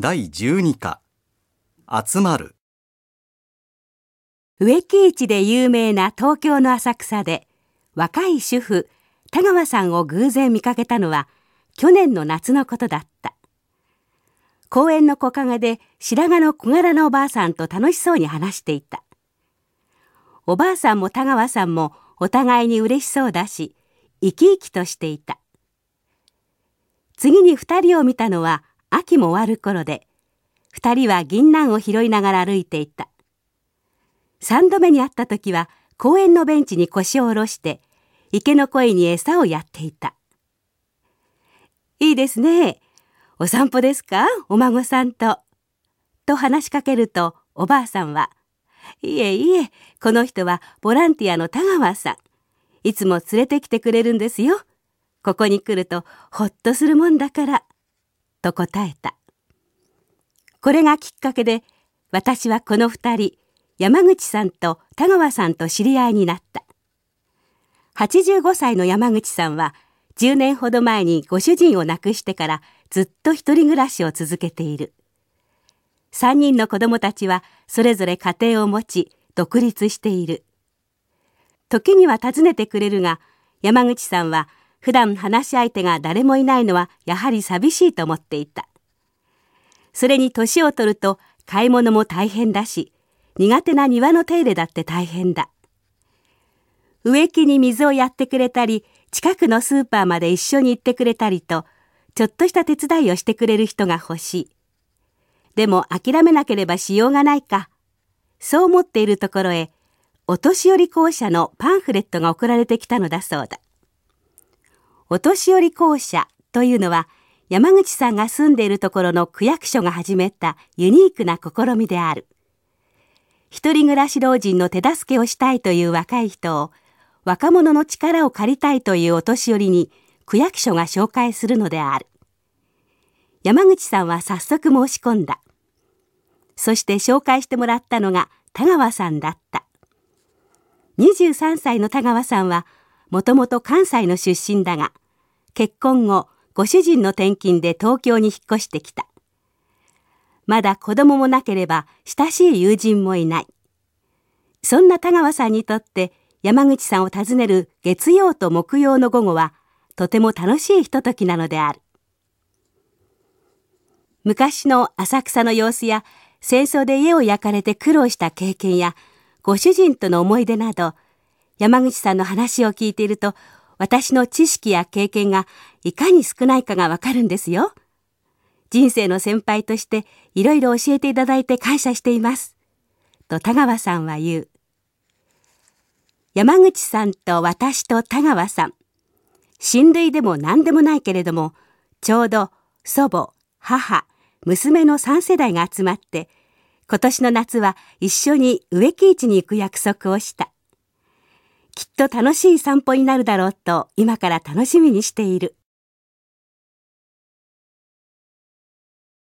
第12課。集まる。植木市で有名な東京の浅草で若い主婦田川さんを偶然見かけたのは去年の夏のことだった。公園の木陰で白髪の小柄なおばあさんと楽しそうに話していた。おばあさんも田川さんもお互いに嬉しそうだし生き生きとしていた。次に二人を見たのは秋も終わる頃で二人は銀杏を拾いながら歩いていた。三度目に会った時は公園のベンチに腰を下ろして池の鯉に餌をやっていた。いいですね。お散歩ですか？お孫さんと。と話しかけるとおばあさんはいえいえこの人はボランティアの田川さん。いつも連れてきてくれるんですよ。ここに来るとほっとするもんだから。と答えた。これがきっかけで私はこの二人山口さんと田川さんと知り合いになった。85歳の山口さんは10年ほど前にご主人を亡くしてからずっと一人暮らしを続けている。3人の子供たちはそれぞれ家庭を持ち独立している。時には訪ねてくれるが山口さんは普段話し相手が誰もいないのはやはり寂しいと思っていた。それに年を取ると買い物も大変だし苦手な庭の手入れだって大変だ。植木に水をやってくれたり近くのスーパーまで一緒に行ってくれたりとちょっとした手伝いをしてくれる人が欲しい。でも諦めなければしようがないか。そう思っているところへお年寄り校舎のパンフレットが送られてきたのだそうだ。お年寄り校舎というのは山口さんが住んでいるところの区役所が始めたユニークな試みである。一人暮らし老人の手助けをしたいという若い人を若者の力を借りたいというお年寄りに区役所が紹介するのである。山口さんは早速申し込んだ。そして紹介してもらったのが田川さんだった。23歳の田川さんはもともと関西の出身だが結婚後ご主人の転勤で東京に引っ越してきた。まだ子供もなければ親しい友人もいない。そんな田川さんにとって山口さんを訪ねる月曜と木曜の午後はとても楽しいひとときなのである。昔の浅草の様子や戦争で家を焼かれて苦労した経験やご主人との思い出など山口さんの話を聞いていると私の知識や経験がいかに少ないかがわかるんですよ。人生の先輩としていろいろ教えていただいて感謝しています。と田川さんは言う。山口さんと私と田川さん。親類でも何でもないけれども、ちょうど祖母、母、娘の3世代が集まって、今年の夏は一緒に植木市に行く約束をした。きっと楽しい散歩になるだろうと今から楽しみにしている。